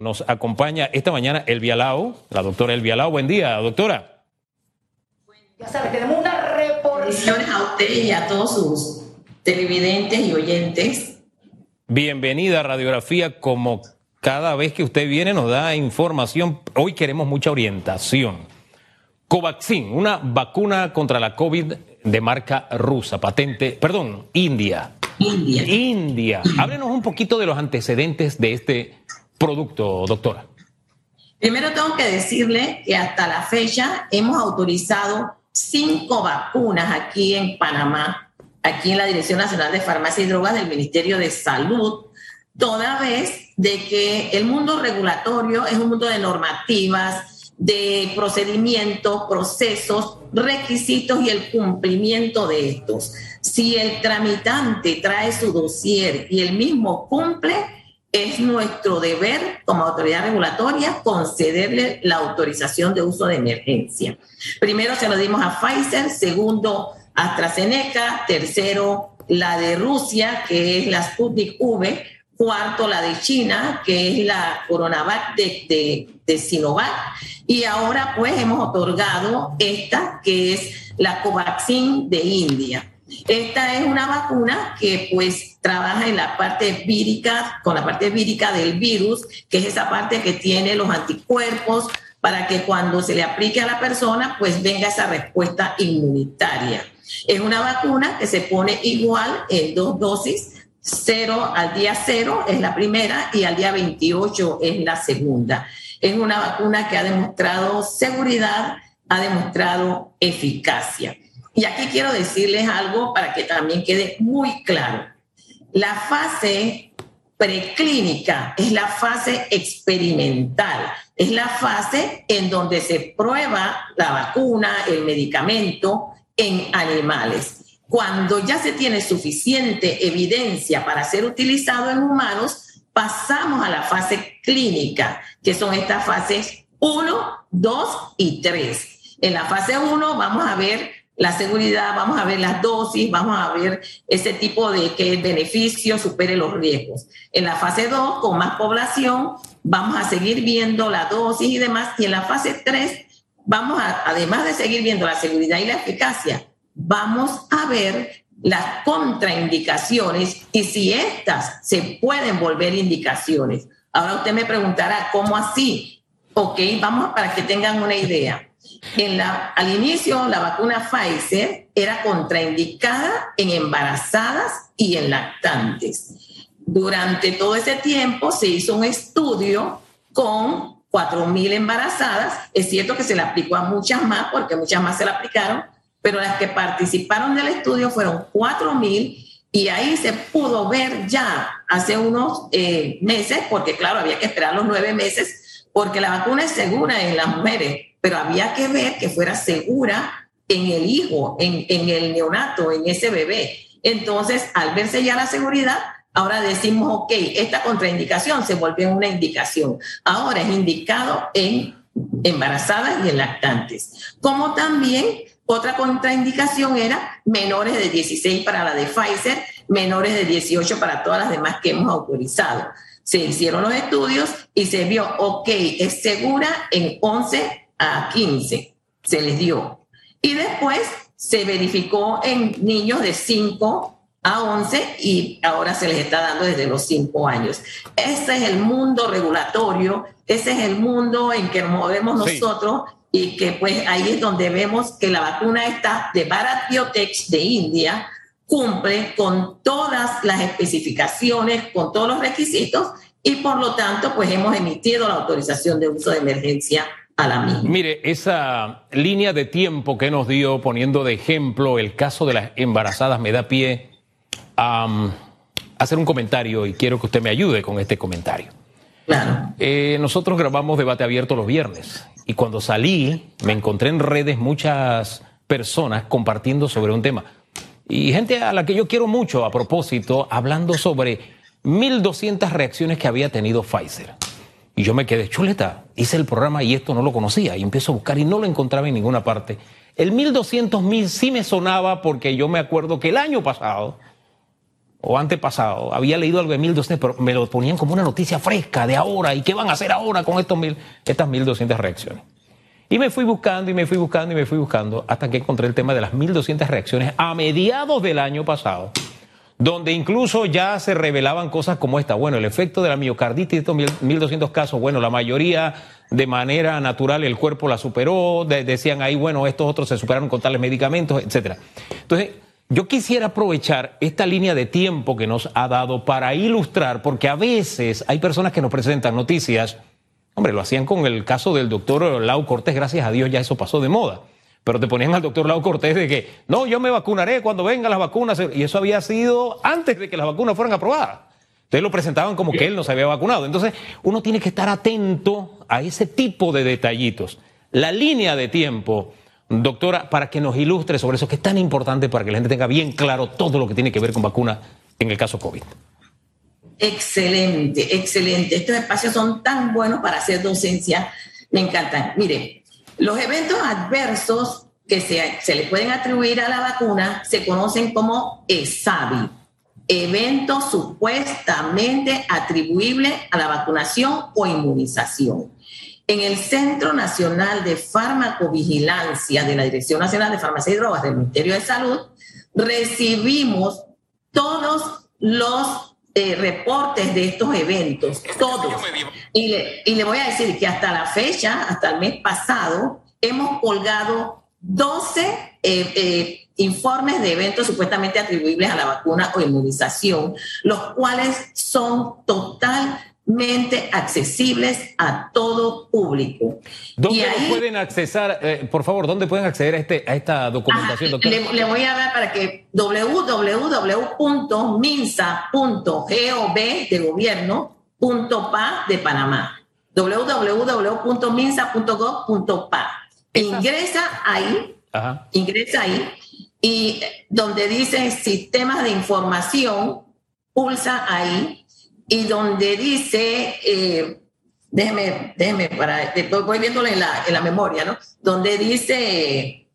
Nos acompaña esta mañana Elvia Lau, la doctora Elvia Lau. Buen día, doctora. Ya sabes, tenemos una reportación a usted y a todos sus televidentes y oyentes. Bienvenida a Radiografía. Como cada vez que usted viene nos da información, hoy queremos mucha orientación. Covaxin, una vacuna contra la COVID de marca rusa, patente, perdón, India. India. India. Háblenos un poquito de los antecedentes de este producto, doctora? Primero tengo que decirle que hasta la fecha hemos autorizado cinco vacunas aquí en Panamá, aquí en la Dirección Nacional de Farmacia y Drogas del Ministerio de Salud, toda vez de que el mundo regulatorio es un mundo de normativas, de procedimientos, procesos, requisitos y el cumplimiento de estos. Si el tramitante trae su dossier y el mismo cumple, es nuestro deber como autoridad regulatoria concederle la autorización de uso de emergencia. Primero se lo dimos a Pfizer, segundo AstraZeneca, tercero la de Rusia, que es la Sputnik V, cuarto la de China, que es la Coronavac de, de, Sinovac, y ahora pues hemos otorgado esta, que es la Covaxin de India. Esta es una vacuna que pues trabaja en la parte vírica, con la parte vírica del virus, que es esa parte que tiene los anticuerpos para que cuando se le aplique a la persona pues venga esa respuesta inmunitaria. Es una vacuna que se pone igual en dos dosis, cero al día cero es la primera y al día 28 es la segunda. Es una vacuna que ha demostrado seguridad, ha demostrado eficacia. Y aquí quiero decirles algo para que también quede muy claro. La fase preclínica es la fase experimental, es la fase en donde se prueba la vacuna, el medicamento en animales. Cuando ya se tiene suficiente evidencia para ser utilizado en humanos, pasamos a la fase clínica, que son estas fases 1, 2 y 3. En la fase 1 vamos a ver la seguridad, vamos a ver las dosis, vamos a ver ese tipo de que el beneficio supere los riesgos. En la fase 2, con más población, vamos a seguir viendo la dosis y demás. Y en la fase 3, vamos a, además de seguir viendo la seguridad y la eficacia, vamos a ver las contraindicaciones y si estas se pueden volver indicaciones. Ahora usted me preguntará, ¿cómo así? Ok, vamos para que tengan una idea. En la, al inicio, la vacuna Pfizer era contraindicada en embarazadas y en lactantes. Durante todo ese tiempo se hizo un estudio con 4.000 embarazadas. Es cierto que se le aplicó a muchas más, porque muchas más se la aplicaron, pero las que participaron del estudio fueron 4.000 y ahí se pudo ver ya hace unos eh, meses, porque claro, había que esperar los nueve meses, porque la vacuna es segura en las mujeres pero había que ver que fuera segura en el hijo, en, en el neonato, en ese bebé. Entonces, al verse ya la seguridad, ahora decimos, ok, esta contraindicación se volvió una indicación. Ahora es indicado en embarazadas y en lactantes. Como también otra contraindicación era menores de 16 para la de Pfizer, menores de 18 para todas las demás que hemos autorizado. Se hicieron los estudios y se vio, ok, es segura en 11 a 15 se les dio. Y después se verificó en niños de 5 a 11 y ahora se les está dando desde los 5 años. Ese es el mundo regulatorio, ese es el mundo en que nos movemos nosotros y que pues ahí es donde vemos que la vacuna está de Bharat Biotech de India cumple con todas las especificaciones, con todos los requisitos y por lo tanto pues hemos emitido la autorización de uso de emergencia Mire, esa línea de tiempo que nos dio poniendo de ejemplo el caso de las embarazadas me da pie a hacer un comentario y quiero que usted me ayude con este comentario. Claro. Eh, nosotros grabamos debate abierto los viernes y cuando salí me encontré en redes muchas personas compartiendo sobre un tema y gente a la que yo quiero mucho a propósito hablando sobre 1.200 reacciones que había tenido Pfizer. Y yo me quedé, chuleta, hice el programa y esto no lo conocía. Y empiezo a buscar y no lo encontraba en ninguna parte. El 1200 mil sí me sonaba porque yo me acuerdo que el año pasado o antepasado, había leído algo de 1200, pero me lo ponían como una noticia fresca de ahora. ¿Y qué van a hacer ahora con estos mil, estas 1200 reacciones? Y me fui buscando y me fui buscando y me fui buscando hasta que encontré el tema de las 1200 reacciones a mediados del año pasado, donde incluso ya se revelaban cosas como esta. Bueno, el efecto de la miocarditis, estos 1200 casos, bueno, la mayoría de manera natural el cuerpo la superó, decían ahí, bueno, estos otros se superaron con tales medicamentos, etcétera. Entonces, yo quisiera aprovechar esta línea de tiempo que nos ha dado para ilustrar, porque a veces hay personas que nos presentan noticias, hombre, lo hacían con el caso del doctor Lau Cortés, gracias a Dios ya eso pasó de moda, pero te ponían al doctor Lau Cortés de que, no, yo me vacunaré cuando vengan las vacunas, y eso había sido antes de que las vacunas fueran aprobadas. Entonces lo presentaban como que él no se había vacunado. Entonces uno tiene que estar atento a ese tipo de detallitos. La línea de tiempo Doctora, para que nos ilustre sobre eso, que es tan importante para que la gente tenga bien claro todo lo que tiene que ver con vacuna en el caso COVID. Excelente, excelente. Estos espacios son tan buenos para hacer docencia. Me encantan. Mire, los eventos adversos que se, se le pueden atribuir a la vacuna se conocen como ESAVI, eventos supuestamente atribuibles a la vacunación o inmunización. En el Centro Nacional de Farmacovigilancia de la Dirección Nacional de Farmacia y Drogas del Ministerio de Salud, recibimos todos los eh, reportes de estos eventos, todos. Y le, y le voy a decir que hasta la fecha, hasta el mes pasado, hemos colgado 12 eh, eh, informes de eventos supuestamente atribuibles a la vacuna o inmunización, los cuales son total accesibles a todo público. ¿Dónde pueden accesar, eh, por favor, dónde pueden acceder a, este, a esta documentación, doctor? Le, voy a dar para que www.minsa.gov de gobierno.pa de Panamá. www.minsa.gov.pa. Ingresa ahí, ingresa ahí, y donde dice sistemas de información, pulsa ahí y donde dice, eh, déjeme, déjeme, para, voy viéndolo en la, en la memoria, ¿no? Donde dice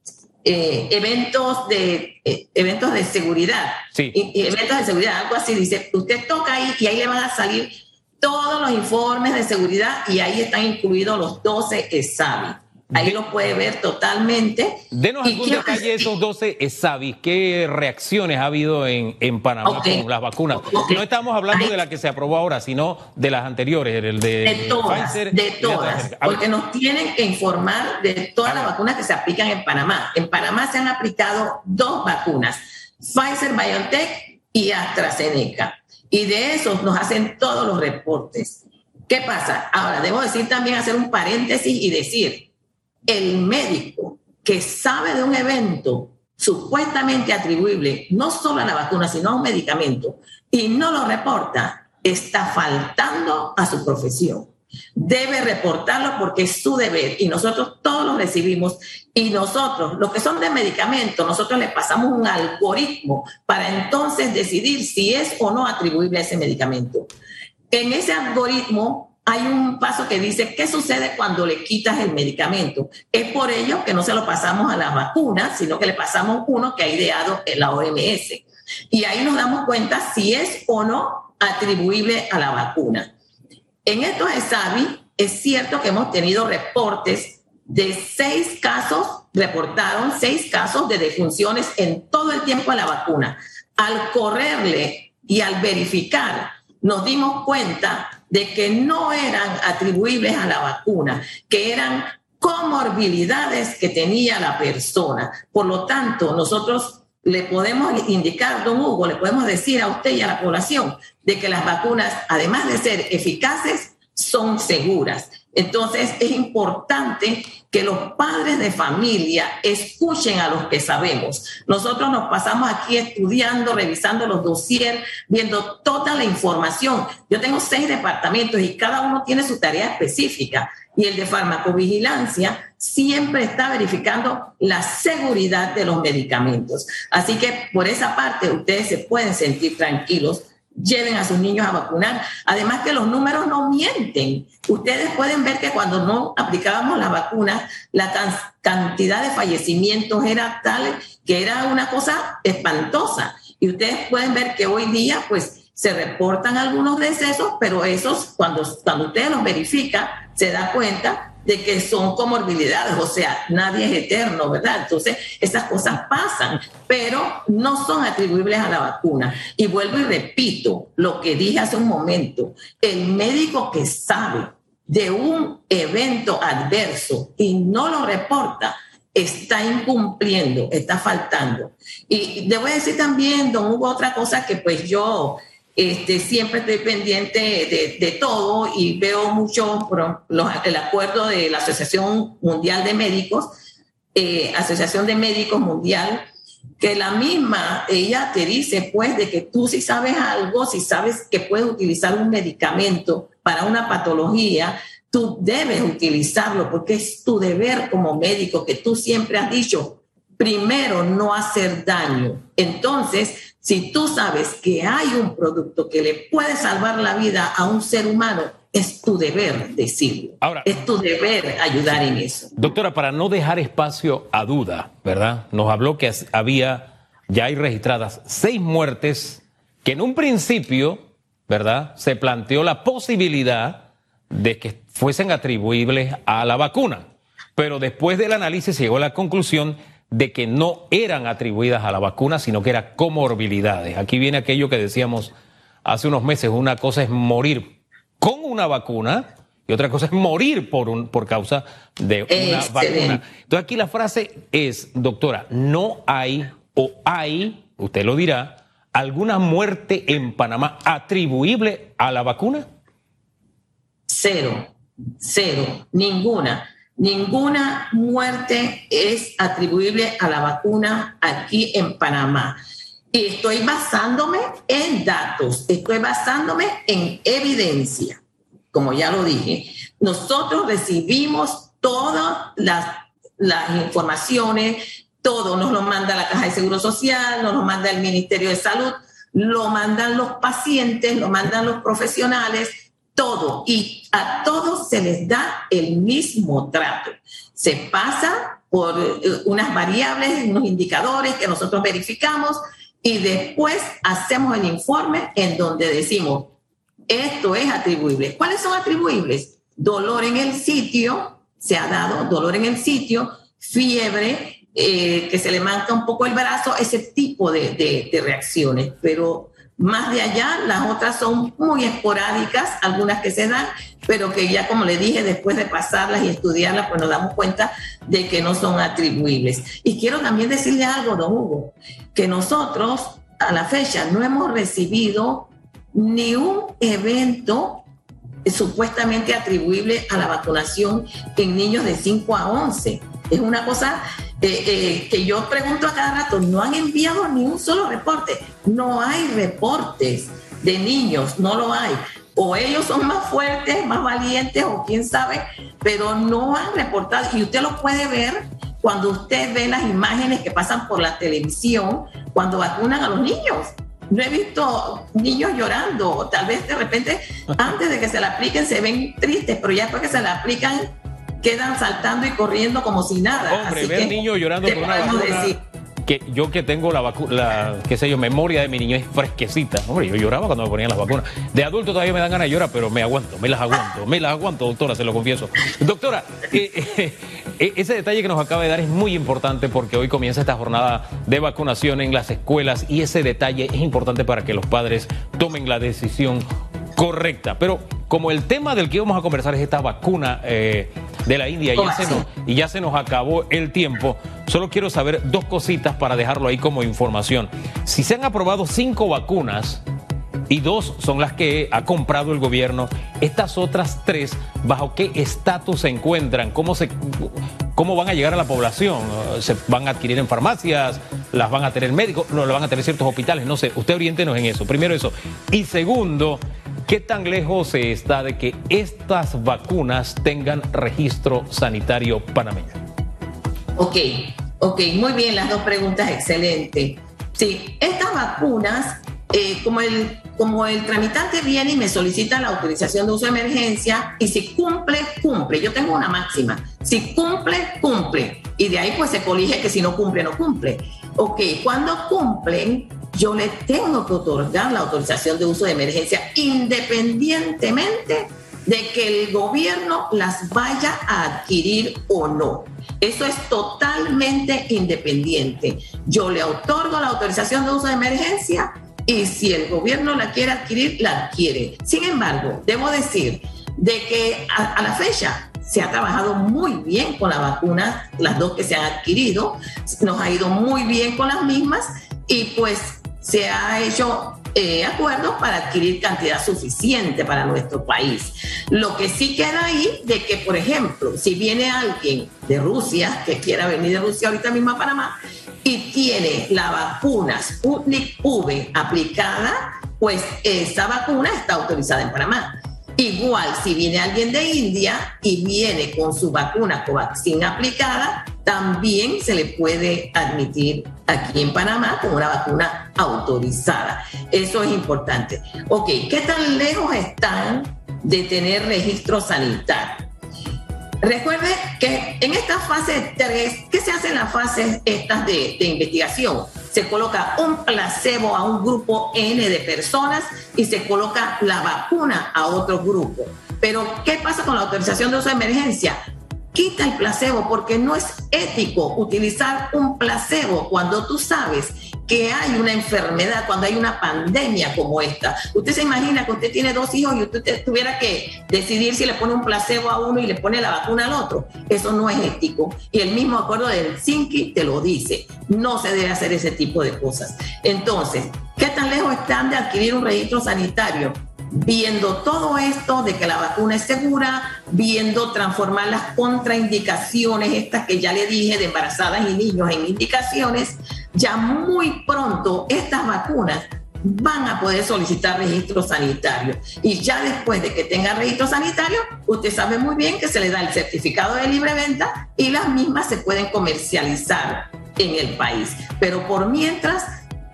eh, eventos, de, eh, eventos de seguridad. Sí. Y, eventos de seguridad, algo así, dice, usted toca ahí y ahí le van a salir todos los informes de seguridad y ahí están incluidos los 12 ESAVI. Ahí lo puede ver totalmente. Denos algún detalle de esos 12 ESAVIS. ¿Qué reacciones ha habido en, en Panamá con las vacunas? No estamos hablando de la que se aprobó ahora, sino de las anteriores, el de, de todas, De todas, porque nos tienen que informar de todas las vacunas que se aplican en Panamá. En Panamá se han aplicado dos vacunas, Pfizer, BioNTech y AstraZeneca. Y de esos nos hacen todos los reportes. ¿Qué pasa? Ahora, debo decir también, hacer un paréntesis y decir, el médico que sabe de un evento supuestamente atribuible no solo a la vacuna, sino a un medicamento, y no lo reporta, está faltando a su profesión. Debe reportarlo porque es su deber y nosotros todos lo recibimos y nosotros, los que son de medicamento, nosotros le pasamos un algoritmo para entonces decidir si es o no atribuible ese medicamento. En ese algoritmo hay un paso que dice qué sucede cuando le quitas el medicamento. Es por ello que no se lo pasamos a las vacunas, sino que le pasamos uno que ha ideado la OMS. Y ahí nos damos cuenta si es o no atribuible a la vacuna. En estos ESAVI es cierto que hemos tenido reportes de seis casos, reportaron seis casos de defunciones en todo el tiempo de la vacuna. Al correrle y al verificar, nos dimos cuenta de que no eran atribuibles a la vacuna, que eran comorbilidades que tenía la persona. Por lo tanto, nosotros le podemos indicar, don Hugo, le podemos decir a usted y a la población de que las vacunas, además de ser eficaces, son seguras. Entonces es importante que los padres de familia escuchen a los que sabemos. Nosotros nos pasamos aquí estudiando, revisando los dossiers, viendo toda la información. Yo tengo seis departamentos y cada uno tiene su tarea específica. Y el de farmacovigilancia siempre está verificando la seguridad de los medicamentos. Así que por esa parte ustedes se pueden sentir tranquilos lleven a sus niños a vacunar. Además que los números no mienten. Ustedes pueden ver que cuando no aplicábamos las vacunas, la cantidad de fallecimientos era tal que era una cosa espantosa. Y ustedes pueden ver que hoy día, pues, se reportan algunos decesos, pero esos, cuando, cuando ustedes los verifican, se da cuenta de que son comorbilidades, o sea, nadie es eterno, ¿verdad? Entonces, esas cosas pasan, pero no son atribuibles a la vacuna. Y vuelvo y repito lo que dije hace un momento, el médico que sabe de un evento adverso y no lo reporta, está incumpliendo, está faltando. Y debo decir también, don Hugo, otra cosa que pues yo este, siempre estoy pendiente de, todo y veo mucho el acuerdo de la Asociación Mundial de Médicos, eh, Asociación de Médicos Mundial, que la misma, ella te dice pues de que tú si sabes algo, si sabes que puedes utilizar un medicamento para una patología, tú debes utilizarlo porque es tu deber como médico que tú siempre has dicho, primero no hacer daño. Entonces, si tú sabes que hay un producto que le puede salvar la vida a un ser humano, es tu deber decirlo. Ahora, es tu deber ayudar en eso. Doctora, para no dejar espacio a duda, ¿verdad? Nos habló que había, ya hay registradas seis muertes que en un principio, ¿verdad? Se planteó la posibilidad de que fuesen atribuibles a la vacuna. Pero después del análisis se llegó a la conclusión de que no eran atribuidas a la vacuna, sino que eran comorbilidades. Aquí viene aquello que decíamos hace unos meses, una cosa es morir con una vacuna y otra cosa es morir por, un, por causa de una vacuna. Entonces aquí la frase es, doctora, no hay o hay, usted lo dirá, alguna muerte en Panamá atribuible a la vacuna. Cero, cero, ninguna. Ninguna muerte es atribuible a la vacuna aquí en Panamá. Y estoy basándome en datos, estoy basándome en evidencia. Como ya lo dije, nosotros recibimos todas las, las informaciones, todo nos lo manda la Caja de Seguro Social, nos lo manda el Ministerio de Salud, lo mandan los pacientes, lo mandan los profesionales, todo y a todos se les da el mismo trato. Se pasa por eh, unas variables, unos indicadores que nosotros verificamos y después hacemos el informe en donde decimos, esto es atribuible. ¿Cuáles son atribuibles? Dolor en el sitio, se ha dado dolor en el sitio, fiebre, eh, que se le manca un poco el brazo, ese tipo de, de reacciones, pero más de allá, las otras son muy esporádicas, algunas que se dan, pero que ya como le dije, después de pasarlas y estudiarlas, pues nos damos cuenta de que no son atribuibles. Y quiero también decirle algo, don Hugo, que nosotros a la fecha no hemos recibido ni un evento supuestamente atribuible a la vacunación en niños de 5 a 11. Es una cosa eh, eh, que yo pregunto a cada rato, no han enviado ni un solo reporte. No hay reportes de niños, no lo hay. O ellos son más fuertes, más valientes, o quién sabe, pero no han reportado. Y usted lo puede ver cuando usted ve las imágenes que pasan por la televisión cuando vacunan a los niños. No he visto niños llorando, tal vez de repente antes de que se la apliquen se ven tristes, pero ya después que se la aplican quedan saltando y corriendo como si nada. Hombre, ver niños llorando por una vacuna, que yo que tengo la vacuna, qué sé yo, memoria de mi niño es fresquecita. Hombre, yo lloraba cuando me ponían las vacunas. De adulto todavía me dan ganas de llorar, pero me aguanto, me las aguanto, me las aguanto, doctora, se lo confieso. Doctora, eh, eh, eh, ese detalle que nos acaba de dar es muy importante porque hoy comienza esta jornada de vacunación en las escuelas y ese detalle es importante para que los padres tomen la decisión correcta. Pero como el tema del que vamos a conversar es esta vacuna eh, de la India y ya, se nos, y ya se nos acabó el tiempo, solo quiero saber dos cositas para dejarlo ahí como información. Si se han aprobado cinco vacunas y dos son las que ha comprado el gobierno, estas otras tres, ¿bajo qué estatus se encuentran? ¿Cómo, se, ¿Cómo van a llegar a la población? ¿Se van a adquirir en farmacias? ¿Las van a tener médicos? ¿No las van a tener ciertos hospitales? No sé, usted oriéntenos en eso. Primero eso. Y segundo, ¿Qué tan lejos se está de que estas vacunas tengan registro sanitario panameño? Ok, ok, muy bien, las dos preguntas, excelente. Sí, estas vacunas, eh, como, el, como el tramitante viene y me solicita la autorización de uso de emergencia, y si cumple, cumple. Yo tengo una máxima. Si cumple, cumple. Y de ahí pues se colige que si no cumple, no cumple. Ok, cuando cumplen, yo le tengo que otorgar la autorización de uso de emergencia independientemente de que el gobierno las vaya a adquirir o no. Eso es totalmente independiente. Yo le otorgo la autorización de uso de emergencia y si el gobierno la quiere adquirir, la adquiere. Sin embargo, debo decir de que a, la fecha se ha trabajado muy bien con la vacuna, las dos que se han adquirido, nos ha ido muy bien con las mismas y pues se ha hecho eh, acuerdos para adquirir cantidad suficiente para nuestro país. Lo que sí queda ahí de que, por ejemplo, si viene alguien de Rusia, que quiera venir de Rusia ahorita mismo a Panamá, y tiene la vacuna Sputnik V aplicada, pues esa vacuna está autorizada en Panamá. Igual, si viene alguien de India y viene con su vacuna Covaxin aplicada, también se le puede admitir aquí en Panamá con una vacuna autorizada. Eso es importante. Ok, ¿qué tan lejos están de tener registro sanitario? Recuerde que en esta fase 3, ¿qué se hace en las fases estas de, de investigación? se coloca un placebo a un grupo N de personas y se coloca la vacuna a otro grupo. Pero, ¿qué pasa con la autorización de uso de emergencia? Quita el placebo porque no es ético utilizar un placebo cuando tú sabes que hay una enfermedad, cuando hay una pandemia como esta. Usted se imagina que usted tiene dos hijos y usted tuviera que decidir si le pone un placebo a uno y le pone la vacuna al otro. Eso no es ético. Y el mismo acuerdo del CINCI te lo dice. No se debe hacer ese tipo de cosas. Entonces, ¿qué tan lejos están de adquirir un registro sanitario? Viendo todo esto de que la vacuna es segura, viendo transformar las contraindicaciones, estas que ya le dije, de embarazadas y niños en indicaciones, ya muy pronto estas vacunas van a poder solicitar registro sanitario. Y ya después de que tenga registro sanitario, usted sabe muy bien que se le da el certificado de libre venta y las mismas se pueden comercializar en el país. Pero por mientras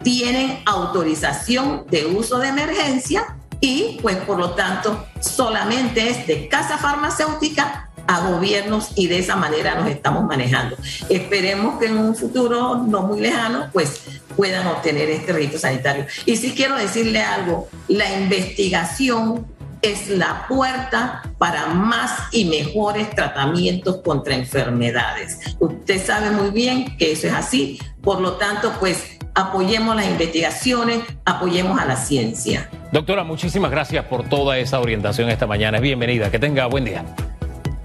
tienen autorización de uso de emergencia y pues por lo tanto solamente es de casa farmacéutica a gobiernos y de esa manera nos estamos manejando. Esperemos que en un futuro no muy lejano pues puedan obtener este registro sanitario. Y sí quiero decirle algo, la investigación es la puerta para más y mejores tratamientos contra enfermedades. Usted sabe muy bien que eso es así, por lo tanto pues apoyemos las investigaciones, apoyemos a la ciencia. Doctora, muchísimas gracias por toda esa orientación esta mañana. Es bienvenida. Que tenga buen día.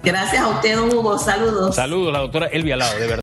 Gracias a usted, Hugo. Saludos. Saludos, la doctora Elvia Lao, de verdad.